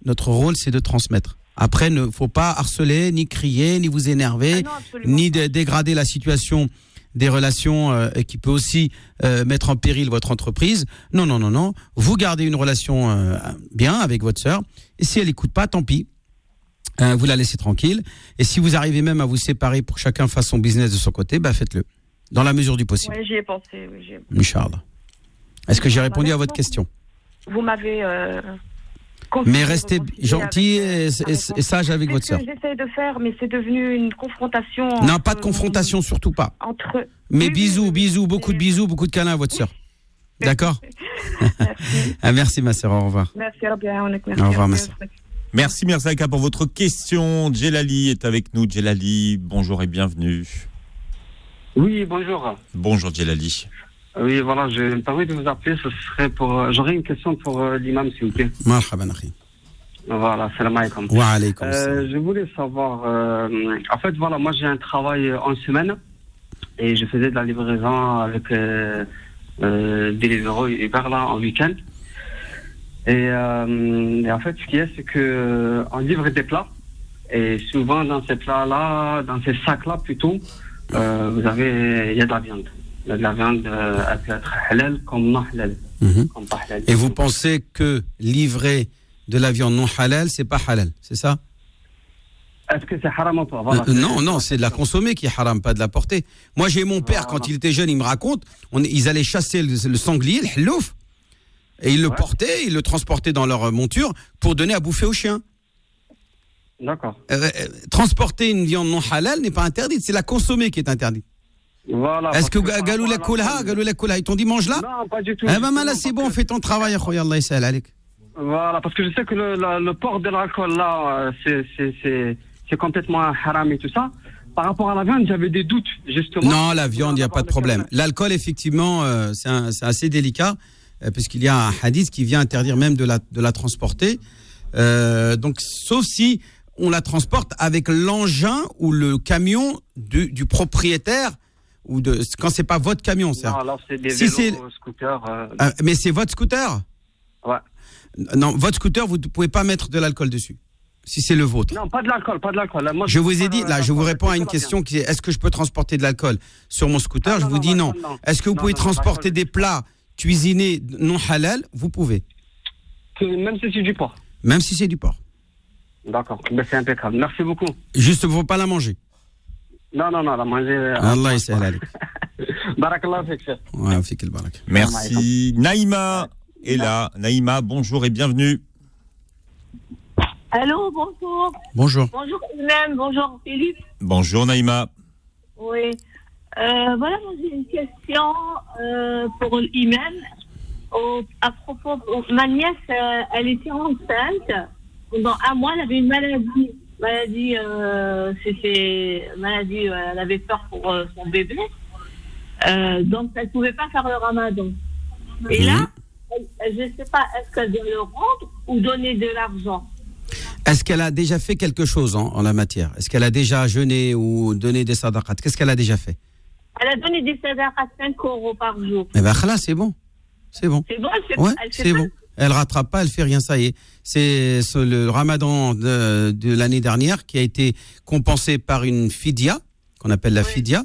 notre rôle, c'est de transmettre. Après, ne faut pas harceler, ni crier, ni vous énerver, ah ni dégrader la situation des relations euh, qui peut aussi euh, mettre en péril votre entreprise. Non, non, non, non. Vous gardez une relation euh, bien avec votre sœur. Et si elle écoute pas, tant pis. Vous la laissez tranquille. Et si vous arrivez même à vous séparer pour que chacun fasse son business de son côté, bah faites-le. Dans la mesure du possible. Ouais, j'y ai pensé, oui. Est-ce que j'ai répondu à votre question? Vous m'avez. Mais restez gentil avec, et, sage avec C'est votre ce sœur. que j'essaie de faire, mais c'est devenu une confrontation. Non, entre pas de confrontation, surtout pas. Entre. Mais Oui, oui, bisous, bisous, beaucoup de bisous, beaucoup de câlins à votre sœur. D'accord [laughs] Merci. [laughs] ah, Merci ma sœur, au revoir. Merci. Au revoir, ma sœur. Merci Mirzaka pour votre question. Djelali est avec nous. Djelali, bonjour et bienvenue. Oui, bonjour. Bonjour Djelali. Oui, voilà, je me permets de vous appeler. Ce serait pour. euh, J'aurais une question pour euh, l'imam, s'il vous plaît. Marhaban, akhi. Voilà, salam alaikum. Wa salam. Euh, je voulais savoir. euh, en fait, voilà, moi j'ai un travail en semaine et je faisais de la livraison avec euh, euh, Deliveroo et Uber là en week-end. Et, euh, et en fait, ce qu'il y a, c'est que euh, on livre des plats et souvent dans ces plats-là, dans ces sacs-là plutôt, euh, vous avez, il y a de la viande. La viande, euh, halal comme non halal. Mhm. Halal. Et vous pensez que livrer de la viande non halal, c'est pas halal, c'est ça? Est-ce que c'est haram ou pas? Voilà. Euh, Non, non, c'est de la consommer qui est haram, pas de la porter. Moi, j'ai mon père, quand il était jeune, il me raconte, on, ils allaient chasser le, le sanglier, le hlouf, et ils le Ouais. portaient, ils le transportaient dans leur monture pour donner à bouffer aux chiens. D'accord. Euh, euh, transporter une viande non halal n'est pas interdite, c'est la consommer qui est interdite. Voilà. Est-ce que Galou la Koulha, Galou la Koulha, ils t'ont dit mange là Non, pas du tout. Eh ben, là, c'est bon, fais ton travail, akhoya, Allah. Voilà, parce que je sais que le, la- le port de l'alcool, là, euh, c'est- complètement haram et tout ça. Par rapport à la viande, j'avais des doutes, justement. Non, la viande, il n'y a pas de problème. L'alcool, effectivement, euh, c'est assez délicat, euh, puisqu'il y a un hadith qui vient interdire même de la, de la transporter. Euh, donc, sauf si on la transporte avec l'engin ou le camion du, du propriétaire, ou de quand c'est pas votre camion, Non, ça. alors c'est des Si vélos, scooters. euh, Euh, mais c'est votre scooter ouais. Non, votre scooter, vous ne pouvez pas mettre de l'alcool dessus, si c'est le vôtre. Non, pas de l'alcool, pas de l'alcool. Moi, Je vous ai dit, là, je vous réponds à une question qui est est-ce que je peux transporter de l'alcool sur mon scooter? Ah, Je non, vous non, dis non. non. Est-ce que vous Non, pouvez non, transporter des plats cuisinés non halal? Vous pouvez. Même si c'est du porc. même si c'est du porc. D'accord, ben, c'est impeccable. Merci beaucoup. Juste, il ne faut pas la manger. Non, non, non, la manger. euh, Allah yasahal alik. [laughs] Barakallah, fik, chef. Ouais, fik el barak. Merci. Naïma est là. Naïma, bonjour et bienvenue. Allô, bonjour. Bonjour. Bonjour même, bonjour Philippe. Bonjour Naïma. Oui. Euh, voilà, j'ai une question euh, pour l'imam. Au- À propos, ma nièce, euh, elle était enceinte. Pendant un mois, elle avait une maladie. Maladie, euh, c'était maladie, euh, elle avait peur pour euh, son bébé. Euh, donc, elle ne pouvait pas faire le ramadan. Et là, elle- je ne sais pas, est-ce qu'elle doit le rendre ou donner de l'argent? Est-ce qu'elle a déjà fait quelque chose en, en la matière? Est-ce qu'elle a déjà jeûné ou donné des sadaqat Qu'est-ce qu'elle a déjà fait? Elle a donné des sadaqas à 5 euros par jour. Eh ben, là, c'est bon. C'est bon. C'est bon, elle fait, Ouais, elle fait c'est pas- bon. Elle rattrape pas, elle fait rien, ça y est. C'est ce- le ramadan de, de l'année dernière qui a été compensé par une fidia, qu'on appelle la Oui. fidia.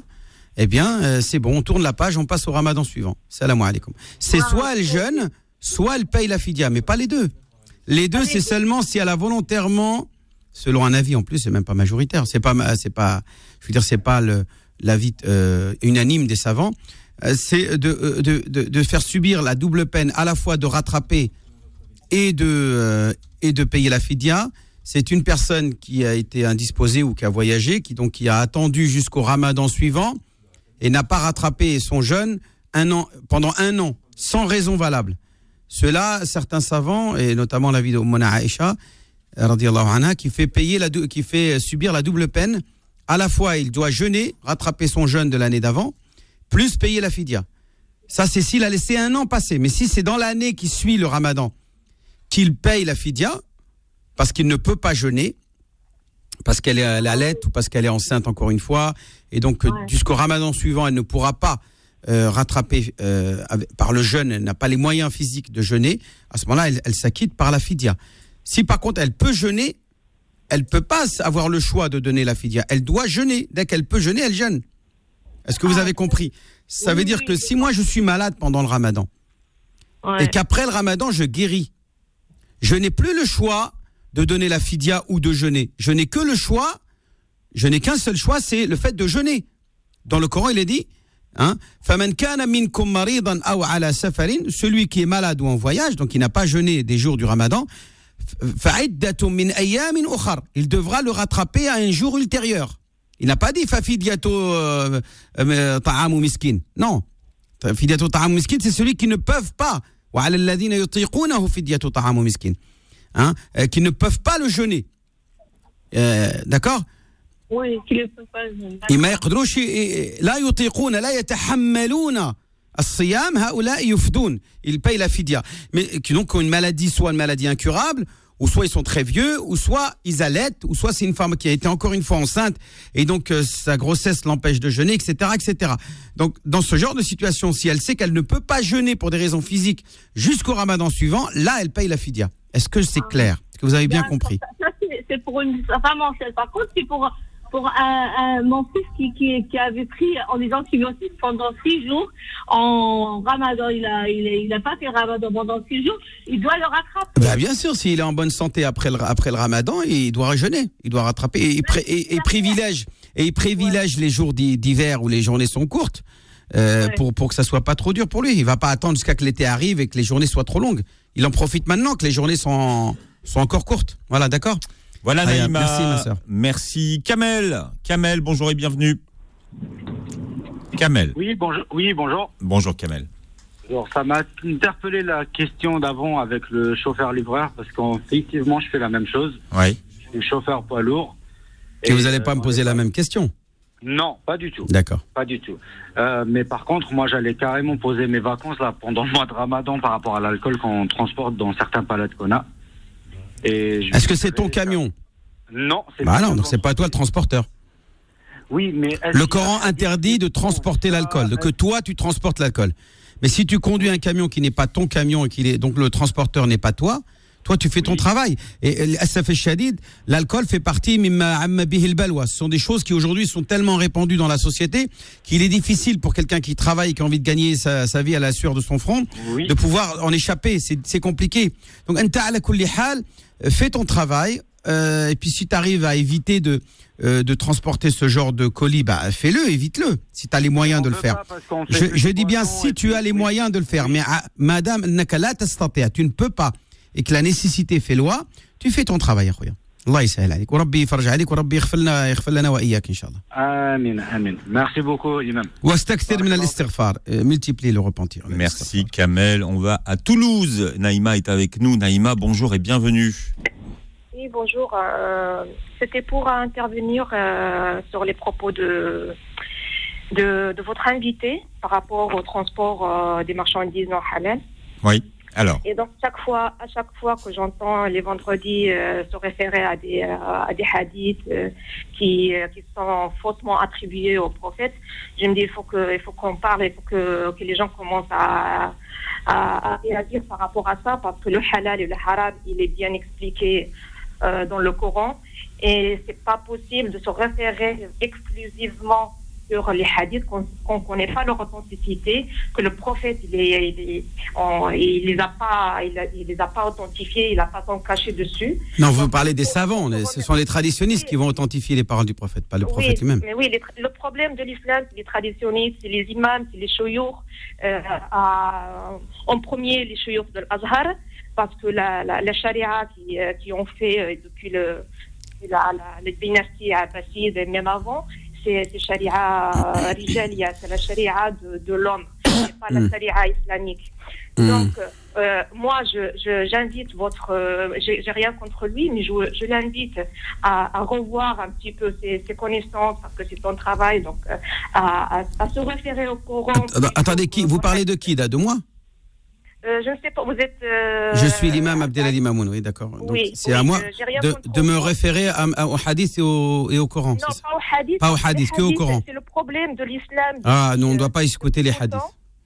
Eh bien, euh, c'est bon, on tourne la page, on passe au ramadan suivant. Salam alaikum. C'est soit elle jeûne, soit elle paye la fidia, mais pas les deux. Les deux, c'est seulement si elle a volontairement, selon un avis en plus, c'est même pas majoritaire. C'est pas, c'est pas, je veux dire, c'est pas l'avis euh, unanime des savants. Euh, c'est de, de, de, de faire subir la double peine à la fois de rattraper et de, euh, et de payer la fidia. C'est une personne qui a été indisposée ou qui a voyagé, qui donc qui a attendu jusqu'au ramadan suivant et n'a pas rattrapé son jeûne un an, pendant un an, sans raison valable. Cela, certains savants, et notamment la vie de Mona Aisha, qui fait payer la, qui fait subir la double peine. À la fois, il doit jeûner, rattraper son jeûne de l'année d'avant, plus payer la fidia. Ça, c'est s'il a laissé un an passer. Mais si c'est dans l'année qui suit le ramadan qu'il paye la fidia, parce qu'il ne peut pas jeûner, parce qu'elle est à la lettre ou parce qu'elle est enceinte encore une fois, et donc Ouais. jusqu'au ramadan suivant, elle ne pourra pas euh, rattraper euh, par le jeûne, elle n'a pas les moyens physiques de jeûner, à ce moment-là, elle, elle s'acquitte par la fidia. Si par contre elle peut jeûner, elle peut pas avoir le choix de donner la fidia. Elle doit jeûner. Dès qu'elle peut jeûner, elle jeûne. Est-ce que vous Ah, avez compris? Ça veut dire que si moi je suis malade pendant le ramadan, Ouais. et qu'après le ramadan, je guéris. Je n'ai plus le choix de donner la fidia ou de jeûner. Je n'ai que le choix, je n'ai qu'un seul choix, c'est le fait de jeûner. Dans le Coran, il est dit, hein, celui qui est malade ou en voyage, donc il n'a pas jeûné des jours du ramadan, il devra le rattraper à un jour ultérieur. Il n'a pas dit fafidiato euh, euh, ta'am ou miskin. Non. Ta'am miskin, c'est celui qui ne peuvent pas وعلى الذين يطيقونه فدية طعام مسكين. ها كي نو بوف با لو جوني داكوغ وي كي ما لا يطيقون لا يتحملون As-siyam, haoula yufdoun. Ils payent la fidia. Mais qui donc ont une maladie, soit une maladie incurable, ou soit ils sont très vieux, ou soit ils allaitent, ou soit c'est une femme qui a été encore une fois enceinte, et donc euh, sa grossesse l'empêche de jeûner, etc., etc. Donc dans ce genre de situation, si elle sait qu'elle ne peut pas jeûner pour des raisons physiques jusqu'au ramadan suivant, là, elle paye la fidia. Est-ce que c'est ah. clair? Est-ce que vous avez bien compris? c'est pour une femme enceinte. Par contre, c'est pour pour un, un- mon fils qui, qui, qui avait pris en disant qu'il antibiotiques pendant six jours en ramadan. Il a, il, a- il a pas fait ramadan pendant six jours. Il doit le rattraper. Bah, bien sûr, s'il est en bonne santé après le, après le ramadan, il doit jeûner. Il doit rattraper. Et, et- et privilège, et il privilège les jours d'hi- d'hiver où les journées sont courtes euh, Ouais. pour, pour que ça soit pas trop dur pour lui. Il va pas attendre jusqu'à que l'été arrive et que les journées soient trop longues. Il en profite maintenant que les journées sont, sont encore courtes. Voilà, d'accord? Voilà Aya, Naïma. merci, ma sœur. Merci Kamel. Kamel, bonjour et bienvenue. Kamel. Oui, bonjour. Oui, bonjour. Bonjour Kamel. Alors, ça m'a interpellé la question d'avant avec le chauffeur-livreur parce qu'effectivement, je fais la même chose. Oui. Je suis chauffeur poids lourd. Et vous n'allez euh, pas me poser la même question. Non, pas du tout. D'accord. Pas du tout. Euh, mais par contre, moi, j'allais carrément poser mes vacances là pendant le mois de Ramadan par rapport à l'alcool qu'on transporte dans certains palettes qu'on a. Est-ce que c'est ton camion Non, c'est Bah pas non, donc c'est pas toi le transporteur. Oui, mais Le Coran interdit de transporter l'alcool, de que toi tu transportes l'alcool. Mais si tu conduis un camion qui n'est pas ton camion et qu'il est donc le transporteur n'est pas toi, toi tu fais ton travail. Et fait shadid, l'alcool fait al-balwa. Ce sont des choses qui aujourd'hui sont tellement répandues dans la société qu'il est difficile pour quelqu'un qui travaille qui a envie de gagner sa, sa vie à la sueur de son front Oui. de pouvoir en échapper. C'est compliqué. Donc euh, fais ton travail. euh, et puis si tu arrives à éviter de euh, de transporter ce genre de colis, bah fais-le, évite-le. Si tu as les moyens On de le faire. Je, dis bien si tu as les moyens de le faire, mais ah, madame, tu ne peux pas, et que la nécessité fait loi, tu fais ton travail, akhoya. Allah يسهل عليك وربي يفرج عليك وربي يغفر لنا يغفر لنا واياك ان شاء الله. Amin, amin. Merci beaucoup, Imam. واستكثر من الاستغفار, euh, multiplie le repentir. Merci Kamel. On va à Toulouse. Naïma est avec nous. Naïma, bonjour et bienvenue. Oui, bonjour. Euh, C'était pour intervenir euh, sur les propos de, de, de votre invité par rapport au transport euh, des marchandises non halal. Oui. Et donc, à chaque fois que j'entends les vendredis euh, se référer à des, euh, hadiths euh, qui, sont faussement attribués au prophète, je me dis il faut qu'on parle, il faut que, les gens commencent à, à, réagir par rapport à ça, parce que le halal et le haram, il est bien expliqué dans le Coran, et c'est pas possible de se référer exclusivement sur les hadiths qu'on qu'on connaît pas leur authenticité, que le prophète il est, il, est- on- il les a pas, il, a- il les a pas authentifiés, il a pas tant caché dessus. Non, vous parlez des savants, les- ce sont les traditionnistes qui vont authentifier les paroles du prophète, pas le prophète lui-même. mais oui, les le problème de l'islam, c'est les traditionnistes, c'est les imams, c'est les chouyours. Euh, en premier, les chouyours de l'Azhar, parce que la, la, la charia qui, euh, qui ont fait euh, depuis le, la, dynasties abbasides et même avant, c'est charia euh, rijalia, c'est la charia de, de l'homme. C'est pas la Mm. charia islamique. Mm. Donc, euh, moi, je- je- j'invite votre. euh, J'ai rien contre lui, mais je, je l'invite à, à revoir un petit peu ses, ses connaissances, parce que c'est son travail, donc euh, à, à- à se référer au Coran. Att- bah, attendez, qui Vous parlez de qui là De moi? Euh, je ne sais pas, vous êtes. euh, Je suis l'imam Abdelali Mamoun, oui, d'accord. Oui, c'est oui, à moi euh, de, me référer à- à- au hadith et au, et au Coran. Non, pas au hadith. Pas au hadith, que au hadiths, Coran. C'est le problème de l'islam. Ah non, on ne depuis, doit pas euh, écouter les hadiths.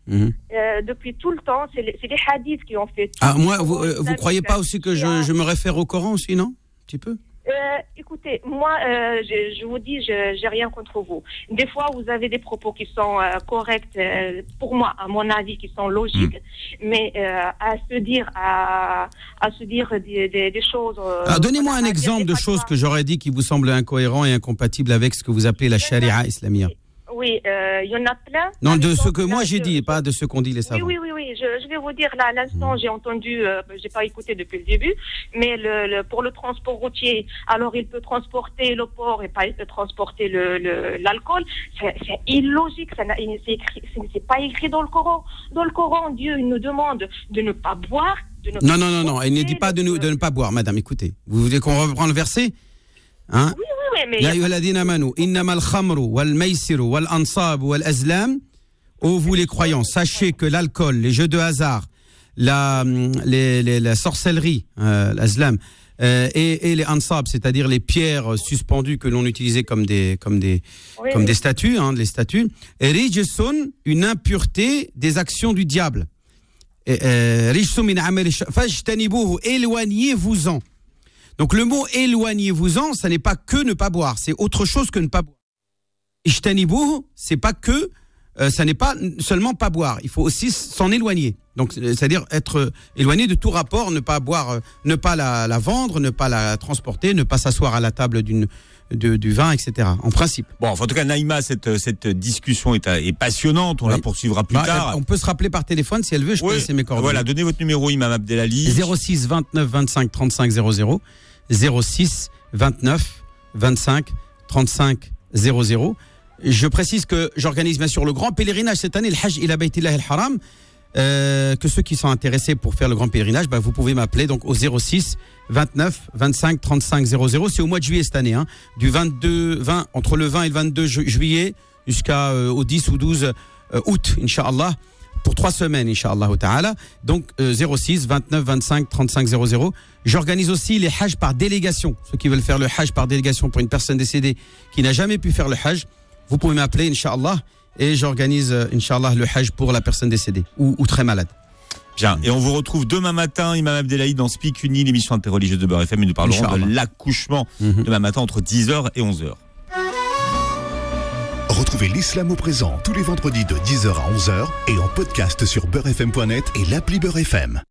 Mhm. Euh, depuis tout le temps, c'est les, hadiths qui ont fait. tout. Ah, moi, vous, euh, Islamique, croyez pas aussi que je, je me réfère au Coran aussi, non Un petit peu? Euh, écoutez, moi, euh, je, je vous dis, je j'ai rien contre vous. Des fois, vous avez des propos qui sont euh, corrects, pour moi, à mon avis, qui sont logiques, Hmm. mais à se dire, à, à se dire des, des, des choses. Donnez-moi un exemple de choses que j'aurais dit qui vous semblent incohérents et incompatibles avec ce que vous appelez la charia islamia. Oui, euh, il y en a plein. Non, Par de ce que moi j'ai dit, et pas de ce qu'ont dit les savants. oui, oui, oui. Je, je vais vous dire là, à l'instant, j'ai entendu, euh, j'ai pas écouté depuis le début, mais le, le- pour le transport routier, alors il peut transporter le porc et pas il peut transporter le- l'alcool. C'est illogique. C'est pas écrit dans le Coran. Dans le Coran, Dieu il nous demande de ne pas boire. De ne Non, pas non, non, non, il ne dit pas de, nous, de ne pas boire, madame, écoutez. Vous voulez qu'on reprenne le verset? Hein? Oui, oui, oui, mais. يا أيها الذين آمنوا إنما الخمر والميسر والأنصاب والأزلام Ô vous les croyants, sachez que l'alcool, les jeux de hasard, la, hum, les- les- la sorcellerie, euh, l'azlam, euh, et, et les ansab, c'est-à-dire les pierres suspendues que l'on utilisait comme des, comme des, Oui, comme oui. des statues, hein, les statues, et rijsun, une impureté des actions du diable. Et, euh, rijsun min amali sh- fajtanibuhu, éloignez-vous-en. Donc le mot éloignez-vous-en, ça n'est pas que ne pas boire, c'est autre chose que ne pas boire. Ijtanibuhu, c'est pas que, euh, ça n'est pas seulement pas boire, il faut aussi s'en éloigner. Donc euh, c'est-à-dire être euh, éloigné de tout rapport, ne pas boire, ne pas la vendre, ne pas la transporter, ne pas s'asseoir à la table d'une de- du vin, etc. En principe. Bon, enfin, en tout cas, Naïma, cette, cette discussion est, est passionnante. On Oui. la poursuivra plus Bah, tard. on peut se rappeler par téléphone si elle veut, je peux Oui. laisser mes coordonnées. Voilà, donnez votre numéro, Imam Abdelali. 06 29 25 35 00 06 29 25 35 00 je précise que j'organise bien sûr le grand pèlerinage cette année, le Hajj ila Baytillah al-Haram. Euh, que ceux qui sont intéressés pour faire le grand pèlerinage, bah, vous pouvez m'appeler donc au 06 29 25 35 00. C'est au mois de juillet cette année, hein, du 22 20 entre le 20 et le 22 ju- juillet jusqu'à euh, au 10 ou 12 euh, août, inchallah, pour trois semaines, inchallah ta'ala. Donc euh, 06 29 25 35 00. J'organise aussi les Hajj par délégation. Ceux qui veulent faire le Hajj par délégation pour une personne décédée qui n'a jamais pu faire le Hajj, vous pouvez m'appeler, Inch'Allah, et j'organise, euh, Inch'Allah, le Hajj pour la personne décédée ou, ou très malade. Bien. Et on vous retrouve demain matin, Imam Abdelali, dans Speak Uni, l'émission interreligieuse de Beurre FM. Et nous parlerons Inch'Allah. de l'accouchement Mhm. demain matin entre 10h et 11h. Retrouvez l'islam au présent tous les vendredis de 10h à 11h et en podcast sur beurrefm.net et l'appli Beurre FM.